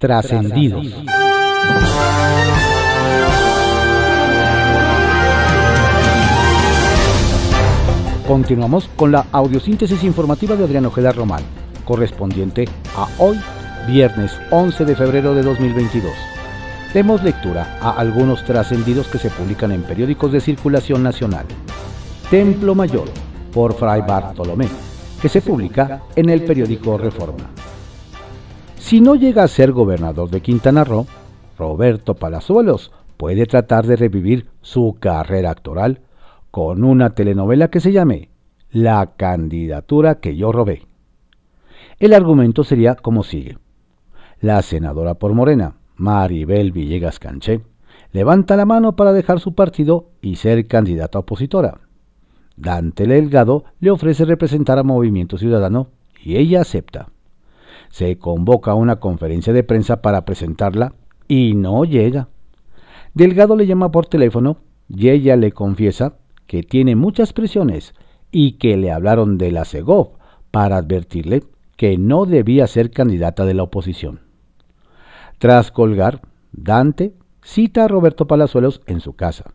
Trascendidos. Continuamos con la audiosíntesis informativa de Adriano Ojeda Román, correspondiente a hoy, viernes 11 de febrero de 2022. Demos lectura a algunos trascendidos que se publican en periódicos de circulación nacional. Templo Mayor, por Fray Bartolomé, que se publica en el periódico Reforma. Si no llega a ser gobernador de Quintana Roo, Roberto Palazuelos puede tratar de revivir su carrera actoral con una telenovela que se llame La candidatura que yo robé. El argumento sería como sigue. La senadora por Morena, Maribel Villegas Canché, levanta la mano para dejar su partido y ser candidata opositora. Dante Delgado le ofrece representar a Movimiento Ciudadano y ella acepta. Se convoca una conferencia de prensa para presentarla y no llega. Delgado le llama por teléfono y ella le confiesa que tiene muchas presiones y que le hablaron de la Segov para advertirle que no debía ser candidata de la oposición. Tras colgar, Dante cita a Roberto Palazuelos en su casa,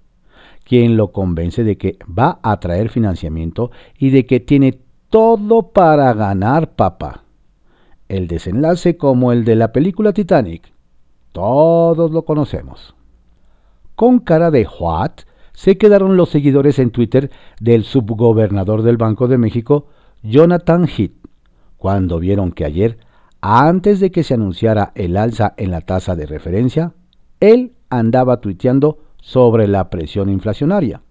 quien lo convence de que va a traer financiamiento y de que tiene todo para ganar papá. El desenlace como el de la película Titanic. Todos lo conocemos. Con cara de what se quedaron los seguidores en Twitter del subgobernador del Banco de México, Jonathan Heath, cuando vieron que ayer, antes de que se anunciara el alza en la tasa de referencia, él andaba tuiteando sobre la presión inflacionaria.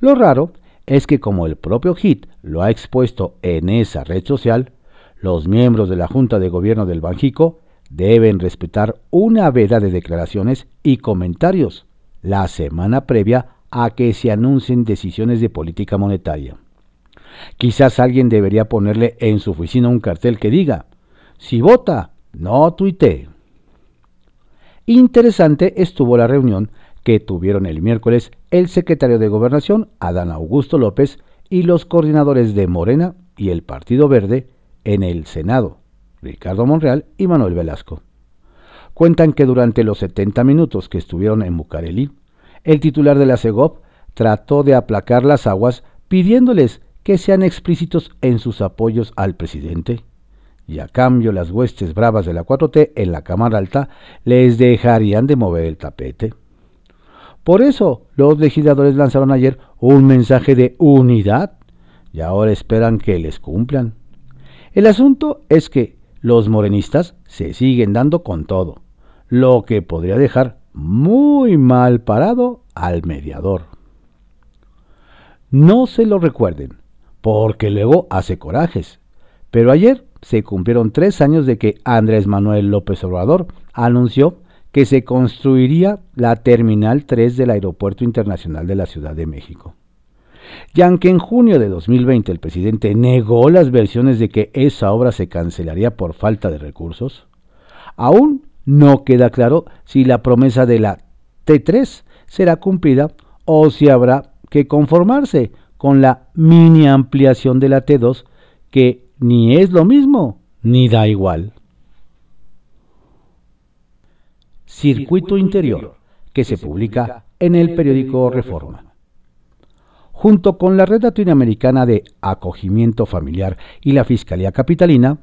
Lo raro es que como el propio HIT lo ha expuesto en esa red social, los miembros de la Junta de Gobierno del Banjico deben respetar una veda de declaraciones y comentarios la semana previa a que se anuncien decisiones de política monetaria. Quizás alguien debería ponerle en su oficina un cartel que diga, si vota, no tuitee. Interesante estuvo la reunión que tuvieron el miércoles el secretario de Gobernación, Adán Augusto López, y los coordinadores de Morena y el Partido Verde en el Senado, Ricardo Monreal y Manuel Velasco. Cuentan que durante los 70 minutos que estuvieron en Bucareli, el titular de la CEGOP trató de aplacar las aguas pidiéndoles que sean explícitos en sus apoyos al presidente. Y a cambio las huestes bravas de la 4T en la Cámara Alta les dejarían de mover el tapete. Por eso los legisladores lanzaron ayer un mensaje de unidad y ahora esperan que les cumplan. El asunto es que los morenistas se siguen dando con todo, lo que podría dejar muy mal parado al mediador. No se lo recuerden, porque luego hace corajes. Pero ayer se cumplieron tres años de que Andrés Manuel López Obrador anunció que se construiría la Terminal 3 del Aeropuerto Internacional de la Ciudad de México. Y aunque en junio de 2020 el presidente negó las versiones de que esa obra se cancelaría por falta de recursos, aún no queda claro si la promesa de la T3 será cumplida o si habrá que conformarse con la mini ampliación de la T2 que ni es lo mismo ni da igual. Circuito Interior, que se publica en el periódico Reforma. Junto con la Red Latinoamericana de Acogimiento Familiar y la Fiscalía Capitalina,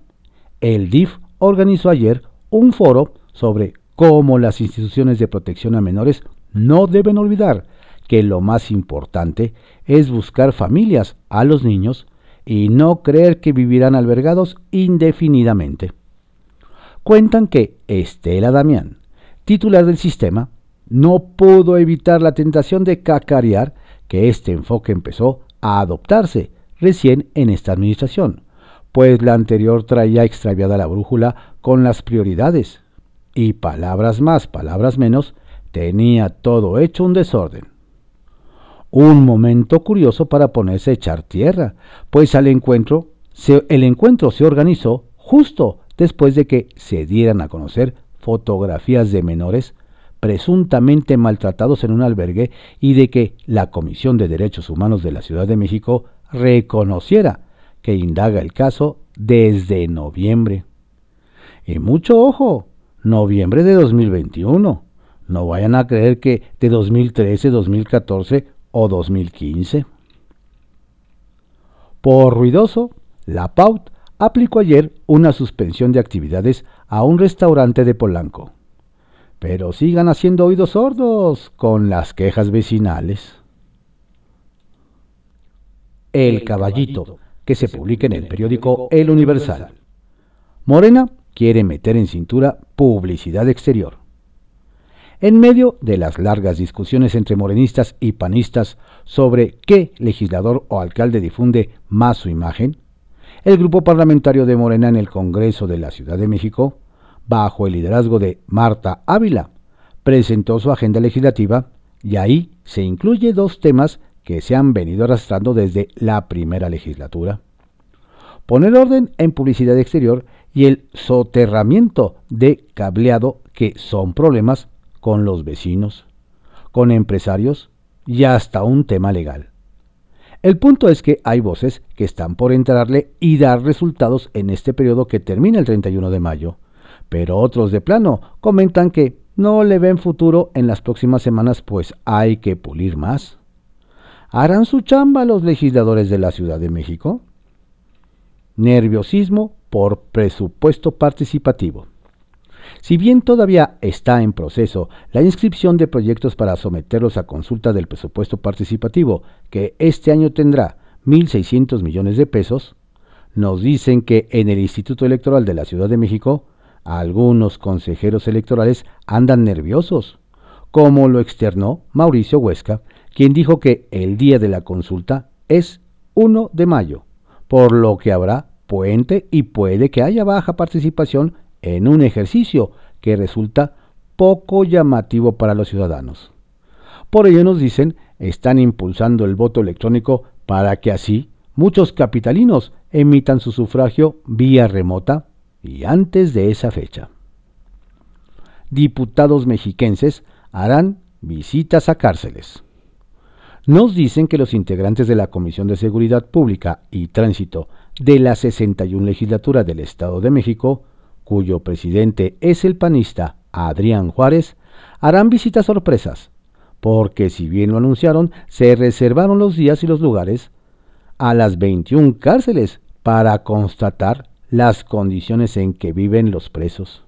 el DIF organizó ayer un foro sobre cómo las instituciones de protección a menores no deben olvidar que lo más importante es buscar familias a los niños y no creer que vivirán albergados indefinidamente. Cuentan que Estela Damián, titular del sistema, no pudo evitar la tentación de cacarear que este enfoque empezó a adoptarse recién en esta administración, pues la anterior traía extraviada la brújula con las prioridades, y palabras más, palabras menos, tenía todo hecho un desorden. Un momento curioso para ponerse a echar tierra, pues al encuentro, el encuentro se organizó justo después de que se dieran a conocer fotografías de menores presuntamente maltratados en un albergue y de que la Comisión de Derechos Humanos de la Ciudad de México reconociera que indaga el caso desde noviembre. Y mucho ojo, noviembre de 2021. No vayan a creer que de 2013, 2014 o 2015. Por ruidoso, la PAUT aplicó ayer una suspensión de actividades a un restaurante de Polanco. Pero sigan haciendo oídos sordos con las quejas vecinales. El Caballito, que se publica en el periódico El Universal. Morena quiere meter en cintura publicidad exterior. En medio de las largas discusiones entre morenistas y panistas sobre qué legislador o alcalde difunde más su imagen, el grupo parlamentario de Morena en el Congreso de la Ciudad de México, bajo el liderazgo de Marta Ávila, presentó su agenda legislativa y ahí se incluye dos temas que se han venido arrastrando desde la primera legislatura. Poner orden en publicidad exterior y el soterramiento de cableado que son problemas con los vecinos, con empresarios y hasta un tema legal. El punto es que hay voces que están por entrarle y dar resultados en este periodo que termina el 31 de mayo, pero otros de plano comentan que no le ven futuro en las próximas semanas pues hay que pulir más. ¿Harán su chamba los legisladores de la Ciudad de México? Nerviosismo por presupuesto participativo. Si bien todavía está en proceso la inscripción de proyectos para someterlos a consulta del presupuesto participativo, que este año tendrá 1.600 millones de pesos, nos dicen que en el Instituto Electoral de la Ciudad de México, algunos consejeros electorales andan nerviosos, como lo externó Mauricio Huesca, quien dijo que el día de la consulta es 1 de mayo, por lo que habrá puente y puede que haya baja participación en un ejercicio que resulta poco llamativo para los ciudadanos. Por ello nos dicen, están impulsando el voto electrónico para que así muchos capitalinos emitan su sufragio vía remota y antes de esa fecha. Diputados mexiquenses harán visitas a cárceles. Nos dicen que los integrantes de la Comisión de Seguridad Pública y Tránsito de la 61 legislatura del Estado de México cuyo presidente es el panista Adrián Juárez, harán visitas sorpresas, porque si bien lo anunciaron, se reservaron los días y los lugares a las 21 cárceles para constatar las condiciones en que viven los presos.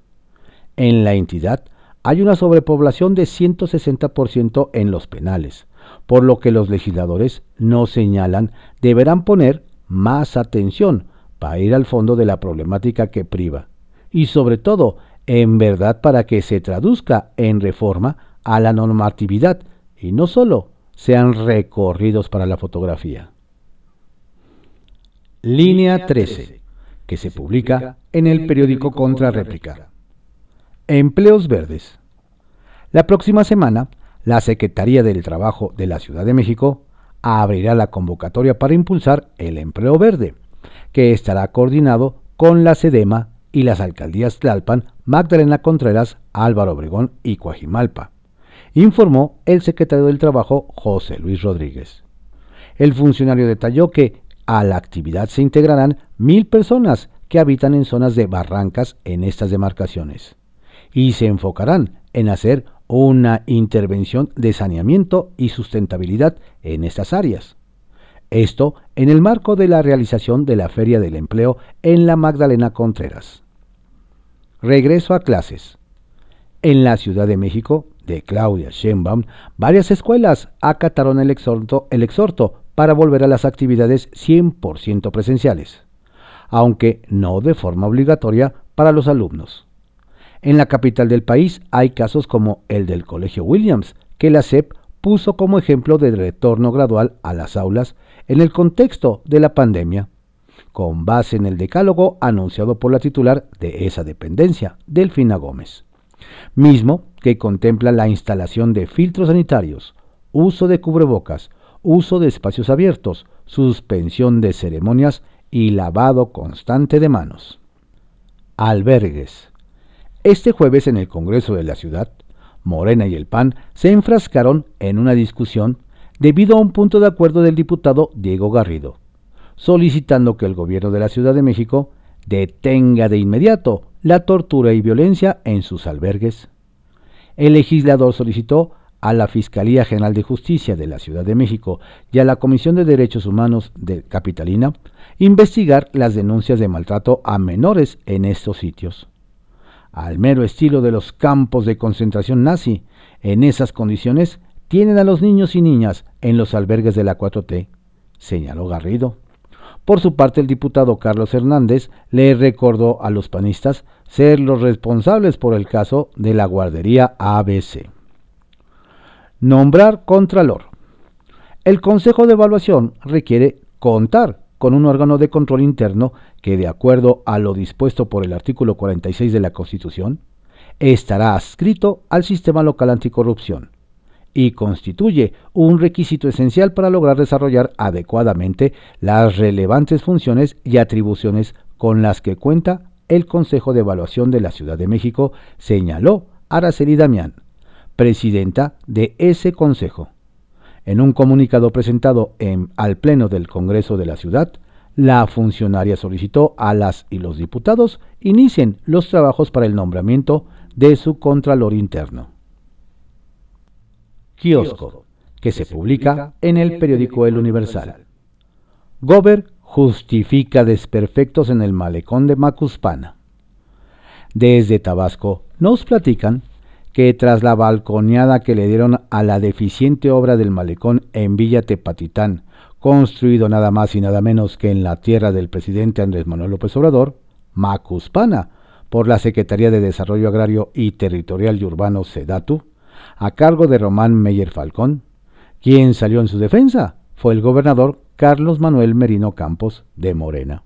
En la entidad hay una sobrepoblación de 160% en los penales, por lo que los legisladores no señalan deberán poner más atención para ir al fondo de la problemática que priva y sobre todo, en verdad para que se traduzca en reforma a la normatividad y no solo sean recorridos para la fotografía. Línea 13, que se publica en el periódico Contrarréplica. Empleos verdes. La próxima semana, la Secretaría del Trabajo de la Ciudad de México abrirá la convocatoria para impulsar el empleo verde, que estará coordinado con la SEDEMA y las alcaldías Tlalpan, Magdalena Contreras, Álvaro Obregón y Coajimalpa, informó el secretario del Trabajo José Luis Rodríguez. El funcionario detalló que a la actividad se integrarán mil personas que habitan en zonas de barrancas en estas demarcaciones y se enfocarán en hacer una intervención de saneamiento y sustentabilidad en estas áreas. Esto en el marco de la realización de la Feria del Empleo en la Magdalena Contreras. Regreso a clases. En la Ciudad de México, de Claudia Sheinbaum, varias escuelas acataron el exhorto, el exhorto para volver a las actividades 100% presenciales, aunque no de forma obligatoria para los alumnos. En la capital del país hay casos como el del Colegio Williams, que la SEP puso como ejemplo de retorno gradual a las aulas en el contexto de la pandemia con base en el decálogo anunciado por la titular de esa dependencia, Delfina Gómez, mismo que contempla la instalación de filtros sanitarios, uso de cubrebocas, uso de espacios abiertos, suspensión de ceremonias y lavado constante de manos. Albergues. Este jueves en el Congreso de la Ciudad, Morena y el PAN se enfrascaron en una discusión debido a un punto de acuerdo del diputado Diego Garrido, solicitando que el gobierno de la Ciudad de México detenga de inmediato la tortura y violencia en sus albergues. El legislador solicitó a la Fiscalía General de Justicia de la Ciudad de México y a la Comisión de Derechos Humanos de Capitalina investigar las denuncias de maltrato a menores en estos sitios. Al mero estilo de los campos de concentración nazi, en esas condiciones tienen a los niños y niñas en los albergues de la 4T, señaló Garrido. Por su parte, el diputado Carlos Hernández le recordó a los panistas ser los responsables por el caso de la guardería ABC. Nombrar Contralor. El Consejo de Evaluación requiere contar con un órgano de control interno que, de acuerdo a lo dispuesto por el artículo 46 de la Constitución, estará adscrito al sistema local anticorrupción y constituye un requisito esencial para lograr desarrollar adecuadamente las relevantes funciones y atribuciones con las que cuenta el Consejo de Evaluación de la Ciudad de México, señaló Araceli Damián, presidenta de ese consejo. En un comunicado presentado en, al Pleno del Congreso de la Ciudad, la funcionaria solicitó a las y los diputados inicien los trabajos para el nombramiento de su Contralor Interno. Kiosco, que se publica en el periódico El Universal. Gober justifica desperfectos en el malecón de Macuspana. Desde Tabasco nos platican que tras la balconeada que le dieron a la deficiente obra del malecón en Villa Tepatitán, construido nada más y nada menos que en la tierra del presidente Andrés Manuel López Obrador, Macuspana, por la Secretaría de Desarrollo Agrario y Territorial y Urbano SEDATU, a cargo de Román Meyer Falcón. Quien salió en su defensa fue el gobernador Carlos Manuel Merino Campos de Morena,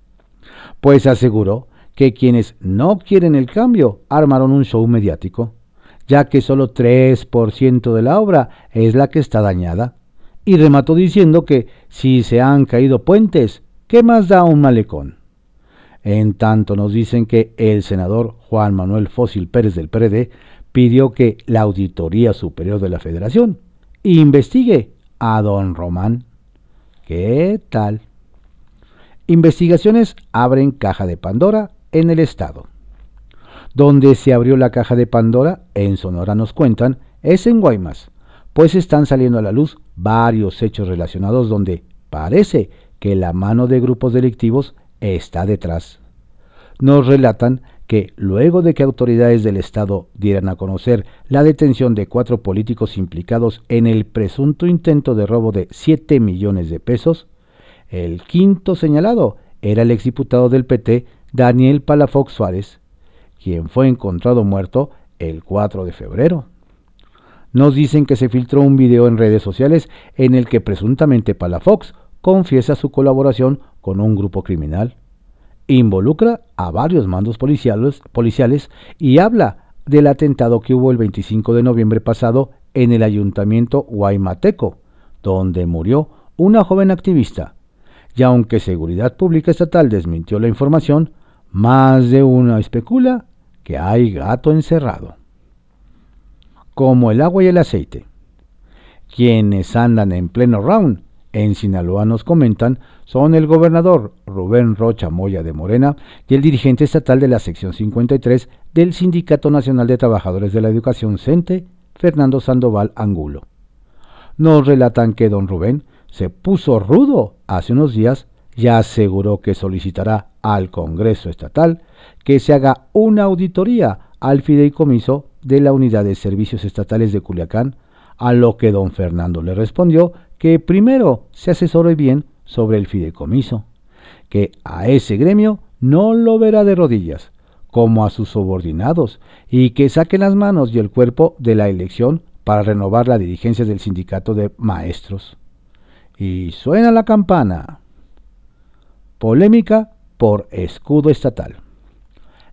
pues aseguró que quienes no quieren el cambio armaron un show mediático ya que solo 3% de la obra es la que está dañada. Y remató diciendo que si se han caído puentes, ¿qué más da un malecón? En tanto nos dicen que el senador Juan Manuel Fósil Pérez del PRD pidió que la Auditoría Superior de la Federación investigue a don Román. ¿Qué tal? Investigaciones abren caja de Pandora en el Estado. Donde se abrió la caja de Pandora, en Sonora nos cuentan, es en Guaymas, pues están saliendo a la luz varios hechos relacionados donde parece que la mano de grupos delictivos está detrás. Nos relatan que luego de que autoridades del Estado dieran a conocer la detención de cuatro políticos implicados en el presunto intento de robo de 7 millones de pesos, el quinto señalado era el exdiputado del PT Daniel Palafox Suárez, quien fue encontrado muerto el 4 de febrero. Nos dicen que se filtró un video en redes sociales en el que presuntamente Palafox confiesa su colaboración con un grupo criminal. Involucra a varios mandos policiales, y habla del atentado que hubo el 25 de noviembre pasado en el ayuntamiento Guaymateco, donde murió una joven activista. Y aunque Seguridad Pública Estatal desmintió la información, más de uno especula que hay gato encerrado. Como el agua y el aceite. Quienes andan en pleno round en Sinaloa nos comentan son el gobernador Rubén Rocha Moya de Morena y el dirigente estatal de la sección 53 del Sindicato Nacional de Trabajadores de la Educación CENTE, Fernando Sandoval Angulo. Nos relatan que don Rubén se puso rudo hace unos días y aseguró que solicitará al Congreso Estatal que se haga una auditoría al fideicomiso de la Unidad de Servicios Estatales de Culiacán, a lo que don Fernando le respondió que primero se asesore bien sobre el fideicomiso, que a ese gremio no lo verá de rodillas, como a sus subordinados, y que saque las manos y el cuerpo de la elección para renovar la dirigencia del sindicato de maestros. Y suena la campana. Polémica por escudo estatal.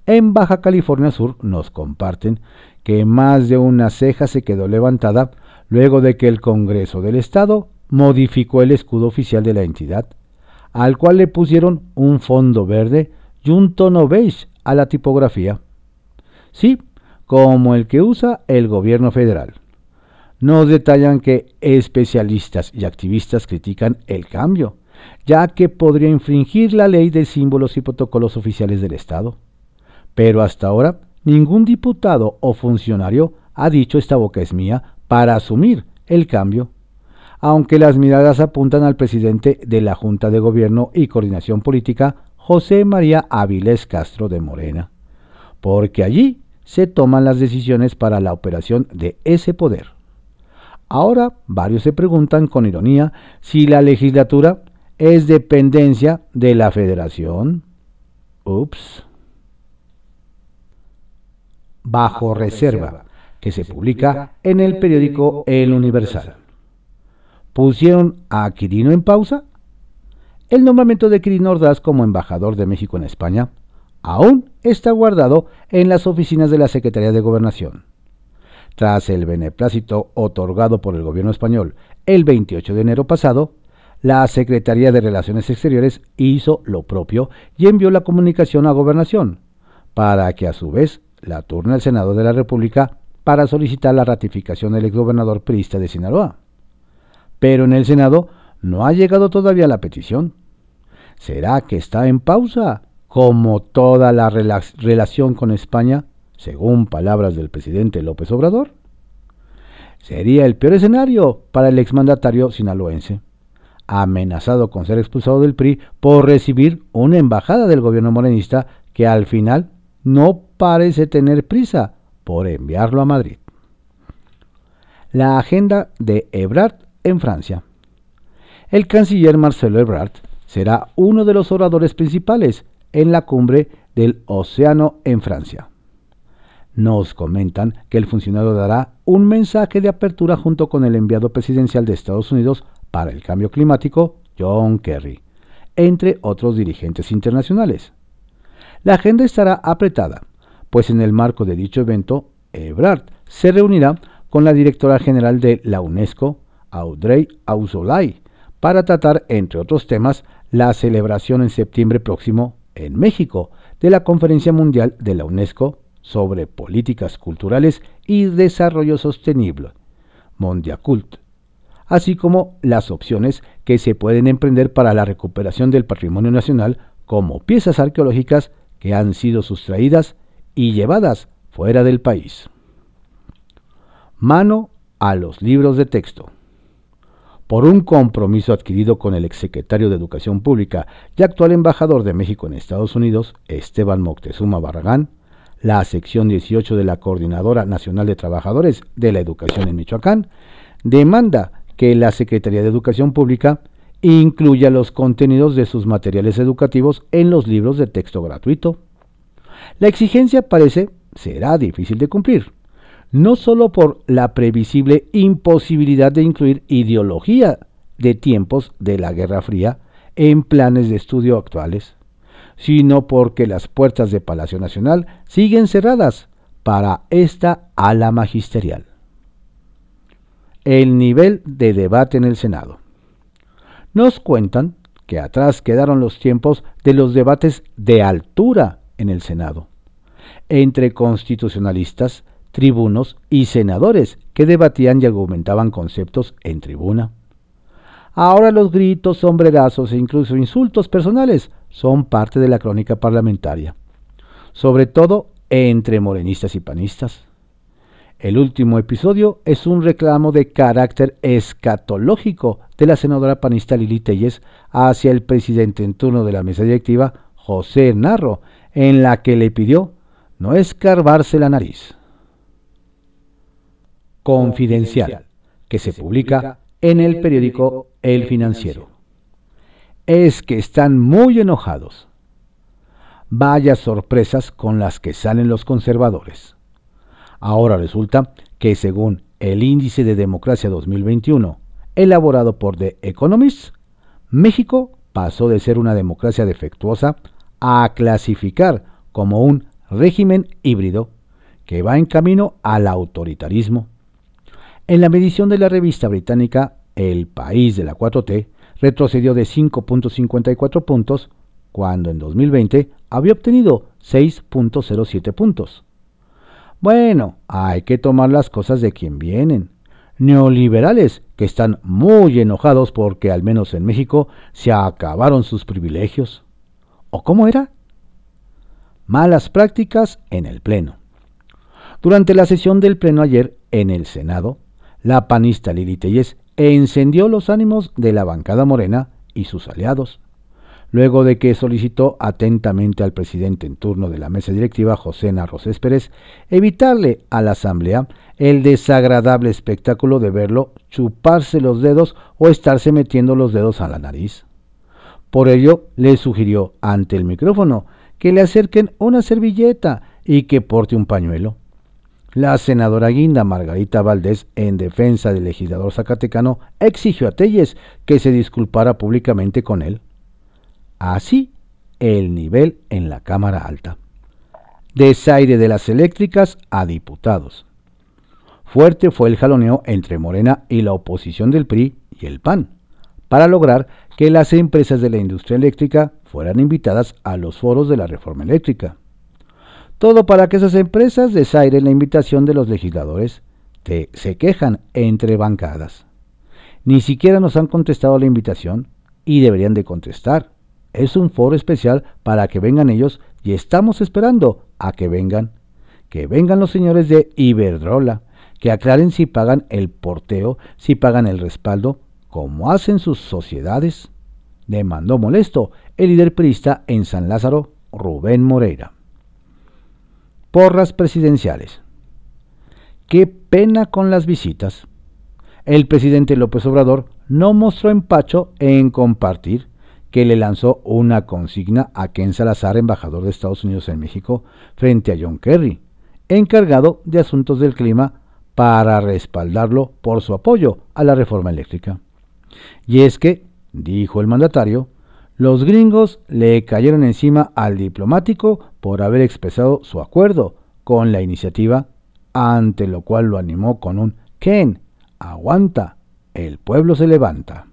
En Baja California Sur nos comparten que más de una ceja se quedó levantada luego de que el Congreso del Estado modificó el escudo oficial de la entidad, al cual le pusieron un fondo verde y un tono beige a la tipografía. Sí, como el que usa el gobierno federal. Nos detallan que especialistas y activistas critican el cambio ya que podría infringir la ley de símbolos y protocolos oficiales del Estado. Pero hasta ahora ningún diputado o funcionario ha dicho esta boca es mía para asumir el cambio, aunque las miradas apuntan al presidente de la Junta de Gobierno y Coordinación Política, José María Áviles Castro de Morena, porque allí se toman las decisiones para la operación de ese poder. Ahora varios se preguntan con ironía si la legislatura es dependencia de la federación. Ups. Bajo reserva, que se publica en el periódico El Universal. ¿Pusieron a Quirino en pausa? El nombramiento de Quirino Ordaz como embajador de México en España aún está guardado en las oficinas de la Secretaría de Gobernación. Tras el beneplácito otorgado por el gobierno español el 28 de enero pasado, la Secretaría de Relaciones Exteriores hizo lo propio y envió la comunicación a Gobernación, para que a su vez la turne al Senado de la República para solicitar la ratificación del exgobernador priista de Sinaloa. Pero en el Senado no ha llegado todavía la petición. ¿Será que está en pausa, como toda la relación con España, según palabras del presidente López Obrador? Sería el peor escenario para el exmandatario sinaloense, amenazado con ser expulsado del PRI por recibir una embajada del gobierno morenista que al final no parece tener prisa por enviarlo a Madrid. La agenda de Ebrard en Francia. El canciller Marcelo Ebrard será uno de los oradores principales en la cumbre del Océano en Francia. Nos comentan que el funcionario dará un mensaje de apertura junto con el enviado presidencial de Estados Unidos para el cambio climático, John Kerry, entre otros dirigentes internacionales. La agenda estará apretada, pues en el marco de dicho evento, Ebrard se reunirá con la directora general de la UNESCO, Audrey Auzolay, para tratar, entre otros temas, la celebración en septiembre próximo en México de la Conferencia Mundial de la UNESCO sobre Políticas Culturales y Desarrollo Sostenible, Mondiacult, así como las opciones que se pueden emprender para la recuperación del patrimonio nacional como piezas arqueológicas que han sido sustraídas y llevadas fuera del país. Mano a los libros de texto. Por un compromiso adquirido con el exsecretario de Educación Pública y actual embajador de México en Estados Unidos, Esteban Moctezuma Barragán, la sección 18 de la Coordinadora Nacional de Trabajadores de la Educación en Michoacán demanda que la Secretaría de Educación Pública incluya los contenidos de sus materiales educativos en los libros de texto gratuito. La exigencia parece será difícil de cumplir, no solo por la previsible imposibilidad de incluir ideología de tiempos de la Guerra Fría en planes de estudio actuales, sino porque las puertas de Palacio Nacional siguen cerradas para esta ala magisterial el nivel de debate en el Senado. Nos cuentan que atrás quedaron los tiempos de los debates de altura en el Senado, entre constitucionalistas, tribunos y senadores que debatían y argumentaban conceptos en tribuna. Ahora los gritos, sombrerazos e incluso insultos personales son parte de la crónica parlamentaria, sobre todo entre morenistas y panistas. El último episodio es un reclamo de carácter escatológico de la senadora panista Lili Telles hacia el presidente en turno de la mesa directiva, José Narro, en la que le pidió no escarbarse la nariz. Confidencial, que se publica en el periódico El Financiero. Es que están muy enojados. Vaya sorpresas con las que salen los conservadores. Ahora resulta que según el Índice de Democracia 2021, elaborado por The Economist, México pasó de ser una democracia defectuosa a clasificar como un régimen híbrido que va en camino al autoritarismo. En la medición de la revista británica El País de la 4T, retrocedió de 5.54 puntos cuando en 2020 había obtenido 6.07 puntos. Bueno, hay que tomar las cosas de quien vienen. neoliberales que están muy enojados porque al menos en México se acabaron sus privilegios. ¿O cómo era? Malas prácticas en el Pleno. Durante la sesión del Pleno ayer en el Senado, la panista Lili Telles encendió los ánimos de la bancada morena y sus aliados, luego de que solicitó atentamente al presidente en turno de la mesa directiva, José Narrosés Pérez, evitarle a la Asamblea el desagradable espectáculo de verlo chuparse los dedos o estarse metiendo los dedos a la nariz. Por ello, le sugirió ante el micrófono que le acerquen una servilleta y que porte un pañuelo. La senadora guinda Margarita Valdés, en defensa del legislador zacatecano, exigió a Telles que se disculpara públicamente con él. Así, el nivel en la Cámara Alta. Desaire de las eléctricas a diputados. Fuerte fue el jaloneo entre Morena y la oposición del PRI y el PAN, para lograr que las empresas de la industria eléctrica fueran invitadas a los foros de la reforma eléctrica. Todo para que esas empresas desairen la invitación de los legisladores. se quejan entre bancadas. Ni siquiera nos han contestado la invitación y deberían de contestar. Es un foro especial para que vengan ellos y estamos esperando a que vengan. Que vengan los señores de Iberdrola, que aclaren si pagan el porteo, si pagan el respaldo, como hacen sus sociedades. Demandó molesto el líder perista en San Lázaro, Rubén Moreira. Porras presidenciales. Qué pena con las visitas. El presidente López Obrador no mostró empacho en compartir que le lanzó una consigna a Ken Salazar, embajador de Estados Unidos en México, frente a John Kerry, encargado de asuntos del clima, para respaldarlo por su apoyo a la reforma eléctrica. Y es que, dijo el mandatario, los gringos le cayeron encima al diplomático por haber expresado su acuerdo con la iniciativa, ante lo cual lo animó con un Ken, aguanta, el pueblo se levanta.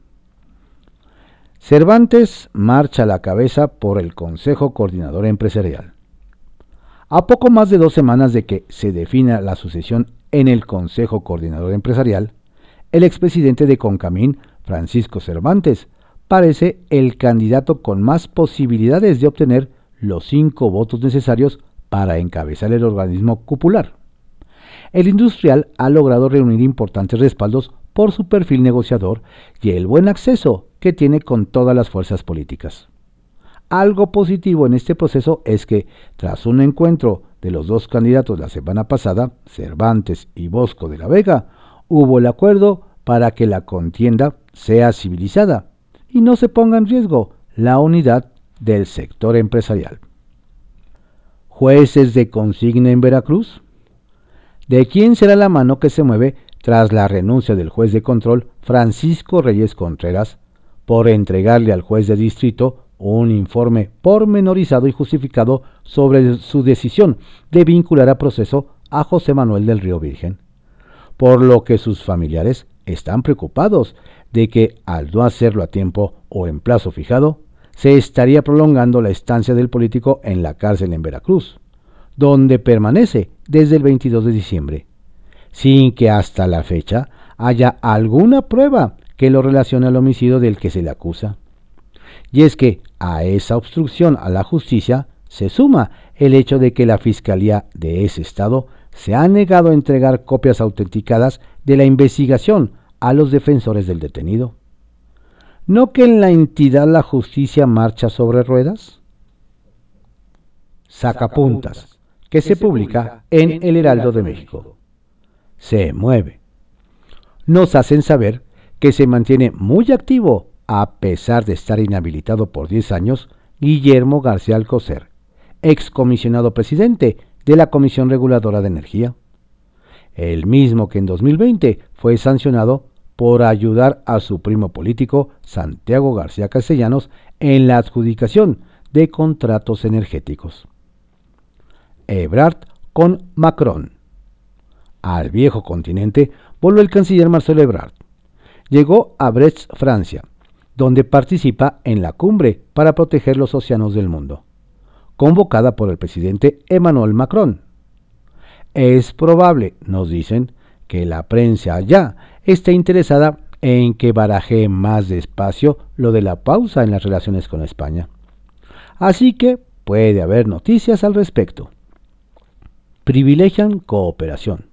Cervantes marcha a la cabeza por el Consejo Coordinador Empresarial. A poco más de dos semanas de que se defina la sucesión en el Consejo Coordinador Empresarial, el expresidente de Concamín, Francisco Cervantes, parece el candidato con más posibilidades de obtener los cinco votos necesarios para encabezar el organismo cupular. El industrial ha logrado reunir importantes respaldos por su perfil negociador y el buen acceso que tiene con todas las fuerzas políticas. Algo positivo en este proceso es que, tras un encuentro de los dos candidatos la semana pasada, Cervantes y Bosco de la Vega, hubo el acuerdo para que la contienda sea civilizada y no se ponga en riesgo la unidad del sector empresarial. Jueces de consigna en Veracruz. ¿De quién será la mano que se mueve tras la renuncia del juez de control Francisco Reyes Contreras por entregarle al juez de distrito un informe pormenorizado y justificado sobre su decisión de vincular a proceso a José Manuel del Río Virgen? Por lo que sus familiares están preocupados de que, al no hacerlo a tiempo o en plazo fijado, se estaría prolongando la estancia del político en la cárcel en Veracruz, donde permanece desde el 22 de diciembre, sin que hasta la fecha haya alguna prueba que lo relacione al homicidio del que se le acusa. Y es que a esa obstrucción a la justicia se suma el hecho de que la Fiscalía de ese estado se ha negado a entregar copias autenticadas de la investigación a los defensores del detenido. ¿No que en la entidad la justicia marcha sobre ruedas? Sacapuntas, que se publica en El Heraldo de México. Se mueve. Nos hacen saber que se mantiene muy activo, a pesar de estar inhabilitado por 10 años, Guillermo García Alcocer, excomisionado presidente de la Comisión Reguladora de Energía, el mismo que en 2020 fue sancionado por ayudar a su primo político Santiago García Castellanos en la adjudicación de contratos energéticos. Ebrard con Macron. Al viejo continente volvió el canciller Marcelo Ebrard. Llegó a Brest, Francia, donde participa en la cumbre para proteger los océanos del mundo, convocada por el presidente Emmanuel Macron. Es probable, nos dicen, que la prensa allá esté interesada en que baraje más despacio lo de la pausa en las relaciones con España. Así que puede haber noticias al respecto. Privilegian cooperación.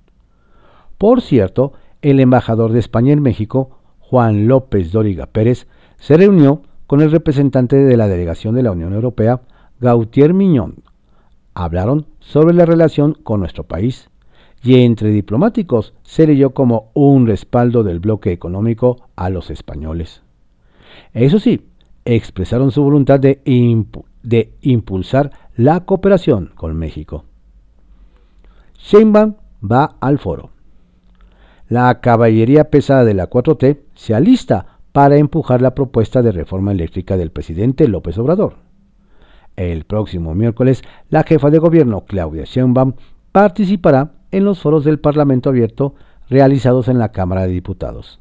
Por cierto, el embajador de España en México, Juan López Dóriga Pérez, se reunió con el representante de la delegación de la Unión Europea, Gautier Miñón. Hablaron sobre la relación con nuestro país y entre diplomáticos se leyó como un respaldo del bloque económico a los españoles. Eso sí, expresaron su voluntad de, de impulsar la cooperación con México. Sheinbaum va al foro. La caballería pesada de la 4T se alista para empujar la propuesta de reforma eléctrica del presidente López Obrador. El próximo miércoles, la jefa de gobierno, Claudia Sheinbaum, participará en los foros del Parlamento Abierto realizados en la Cámara de Diputados.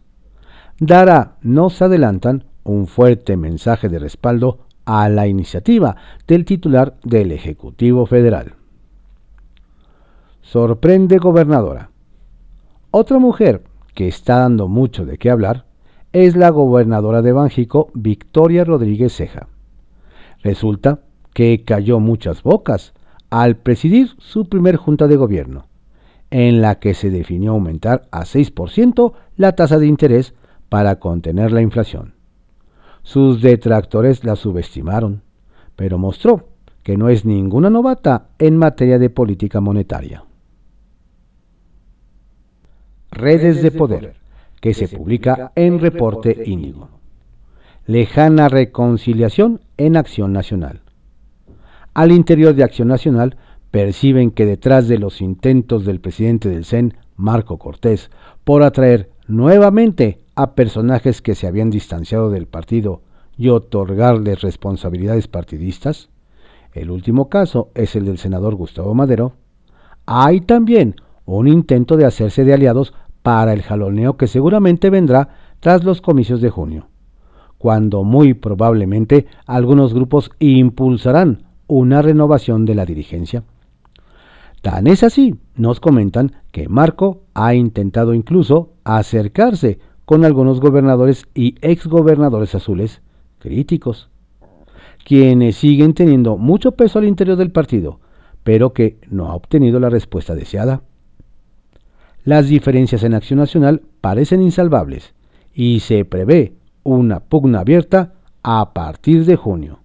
Dará, nos adelantan, un fuerte mensaje de respaldo a la iniciativa del titular del Ejecutivo Federal. Sorprende gobernadora. Otra mujer que está dando mucho de qué hablar es la gobernadora de Bánjico, Victoria Rodríguez Ceja. Resulta que cayó muchas bocas al presidir su primer junta de gobierno en la que se definió aumentar a 6% la tasa de interés para contener la inflación. Sus detractores la subestimaron, pero mostró que no es ninguna novata en materia de política monetaria. Redes de Poder, que se publica en Reporte Índigo. Lejana reconciliación en Acción Nacional. Al interior de Acción Nacional perciben que detrás de los intentos del presidente del CEN, Marco Cortés, por atraer nuevamente a personajes que se habían distanciado del partido y otorgarles responsabilidades partidistas, el último caso es el del senador Gustavo Madero, hay también un intento de hacerse de aliados para el jaloneo que seguramente vendrá tras los comicios de junio, cuando muy probablemente algunos grupos impulsarán una renovación de la dirigencia. Tan es así, nos comentan que Marco ha intentado incluso acercarse con algunos gobernadores y exgobernadores azules críticos, quienes siguen teniendo mucho peso al interior del partido, pero que no ha obtenido la respuesta deseada. Las diferencias en Acción Nacional parecen insalvables y se prevé una pugna abierta a partir de junio.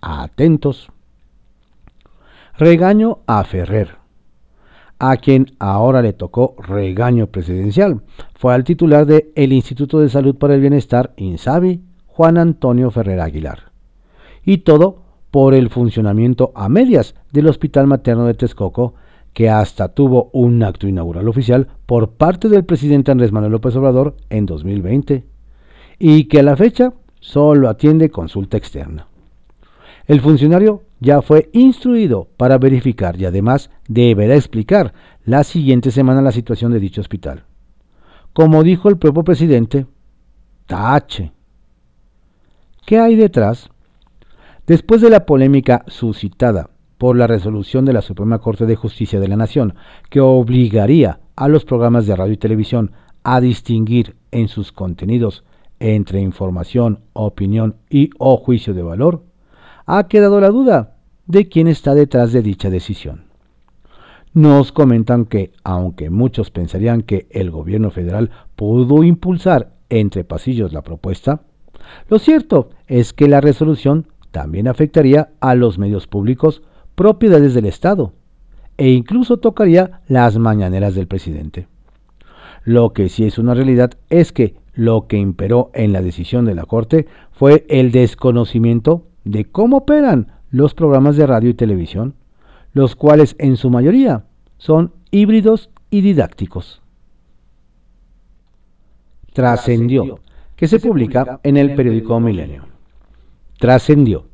Atentos. Regaño a Ferrer a quien ahora le tocó regaño presidencial. Fue al titular de el Instituto de Salud para el Bienestar, INSABI, Juan Antonio Ferrer Aguilar. Y todo por el funcionamiento a medias del Hospital Materno de Texcoco, que hasta tuvo un acto inaugural oficial por parte del presidente Andrés Manuel López Obrador en 2020, y que a la fecha solo atiende consulta externa. El funcionario ya fue instruido para verificar y además deberá explicar la siguiente semana la situación de dicho hospital. Como dijo el propio presidente, tache. ¿Qué hay detrás? Después de la polémica suscitada por la resolución de la Suprema Corte de Justicia de la Nación que obligaría a los programas de radio y televisión a distinguir en sus contenidos entre información, opinión y o juicio de valor, ha quedado la duda de quién está detrás de dicha decisión. Nos comentan que, aunque muchos pensarían que el gobierno federal pudo impulsar entre pasillos la propuesta, lo cierto es que la resolución también afectaría a los medios públicos propiedades del Estado e incluso tocaría las mañaneras del presidente. Lo que sí es una realidad es que lo que imperó en la decisión de la Corte fue el desconocimiento de cómo operan los programas de radio y televisión, los cuales en su mayoría son híbridos y didácticos. Trascendió, que se publica en el periódico Milenio. Trascendió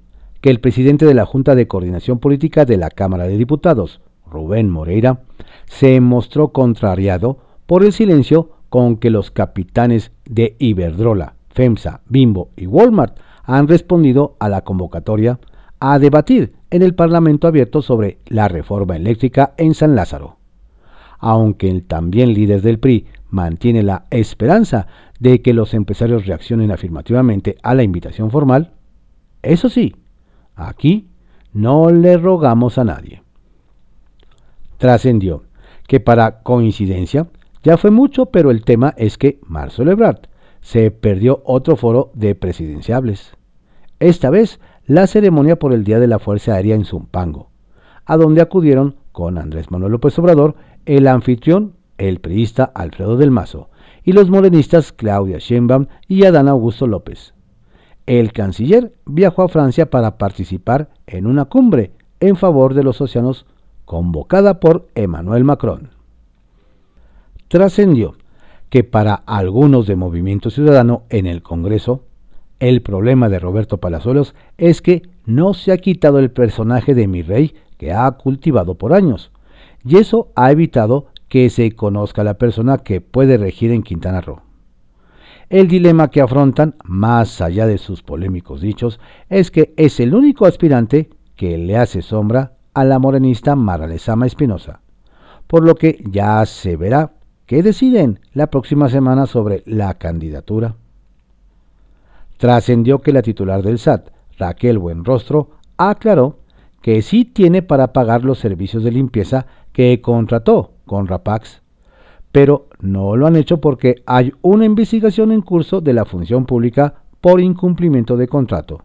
que el presidente de la Junta de Coordinación Política de la Cámara de Diputados, Rubén Moreira, se mostró contrariado por el silencio con que los capitanes de Iberdrola, FEMSA, Bimbo y Walmart han respondido a la convocatoria a debatir en el Parlamento abierto sobre la reforma eléctrica en San Lázaro. aunque el también líder del PRI mantiene la esperanza de que los empresarios reaccionen afirmativamente a la invitación formal, eso sí, aquí no le rogamos a nadie. Trascendió que para coincidencia ya fue mucho, pero el tema es que Marcelo Ebrard se perdió otro foro de presidenciables. Esta vez la ceremonia por el Día de la Fuerza Aérea en Zumpango, a donde acudieron con Andrés Manuel López Obrador, el anfitrión, el periodista Alfredo del Mazo, y los morenistas Claudia Sheinbaum y Adán Augusto López. El canciller viajó a Francia para participar en una cumbre en favor de los océanos convocada por Emmanuel Macron. Trascendió que para algunos de Movimiento Ciudadano en el Congreso, el problema de Roberto Palazuelos es que no se ha quitado el personaje de mi rey que ha cultivado por años, y eso ha evitado que se conozca la persona que puede regir en Quintana Roo. El dilema que afrontan, más allá de sus polémicos dichos, es que es el único aspirante que le hace sombra a la morenista Mara Lezama Espinosa, por lo que ya se verá qué deciden la próxima semana sobre la candidatura. Trascendió que la titular del SAT, Raquel Buenrostro, aclaró que sí tiene para pagar los servicios de limpieza que contrató con Rapax, pero no lo han hecho porque hay una investigación en curso de la función pública por incumplimiento de contrato,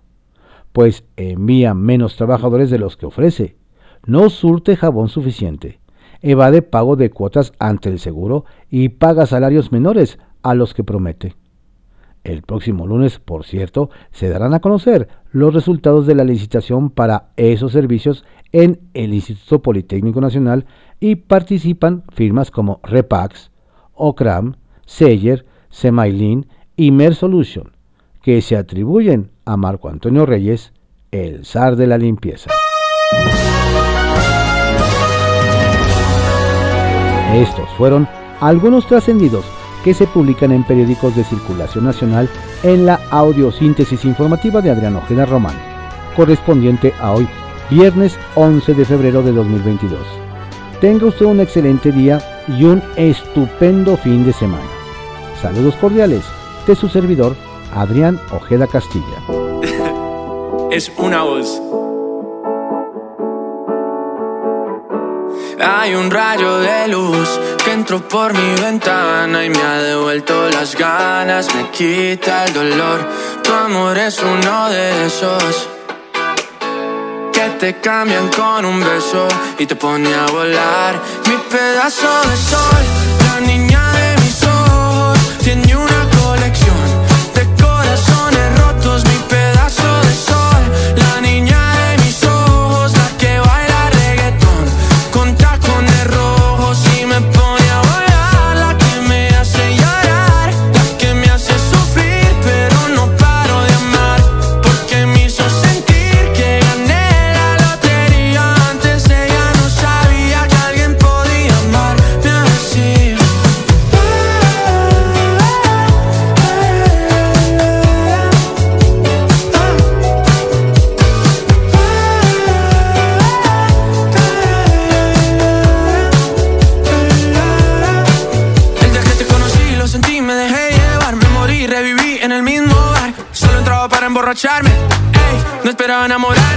pues envía menos trabajadores de los que ofrece, no surte jabón suficiente, evade pago de cuotas ante el seguro y paga salarios menores a los que promete. El próximo lunes, por cierto, se darán a conocer los resultados de la licitación para esos servicios en el Instituto Politécnico Nacional y participan firmas como Repax, Ocram, Seyer, Semailin y Mer Solution, que se atribuyen a Marco Antonio Reyes, el zar de la limpieza. Estos fueron algunos trascendidos que se publican en periódicos de circulación nacional en la audiosíntesis informativa de Adrián Ojeda Román, correspondiente a hoy, viernes 11 de febrero de 2022. Tenga usted un excelente día y un estupendo fin de semana. Saludos cordiales de su servidor, Adrián Ojeda Castilla. es una voz. Hay un rayo de luz que entró por mi ventana y me ha devuelto las ganas, me quita el dolor. Tu amor es uno de esos que te cambian con un beso y te pone a volar. Mi pedazo de sol, la niña de mis ojos, tiene una emborracharme, ey, no esperaba enamorarme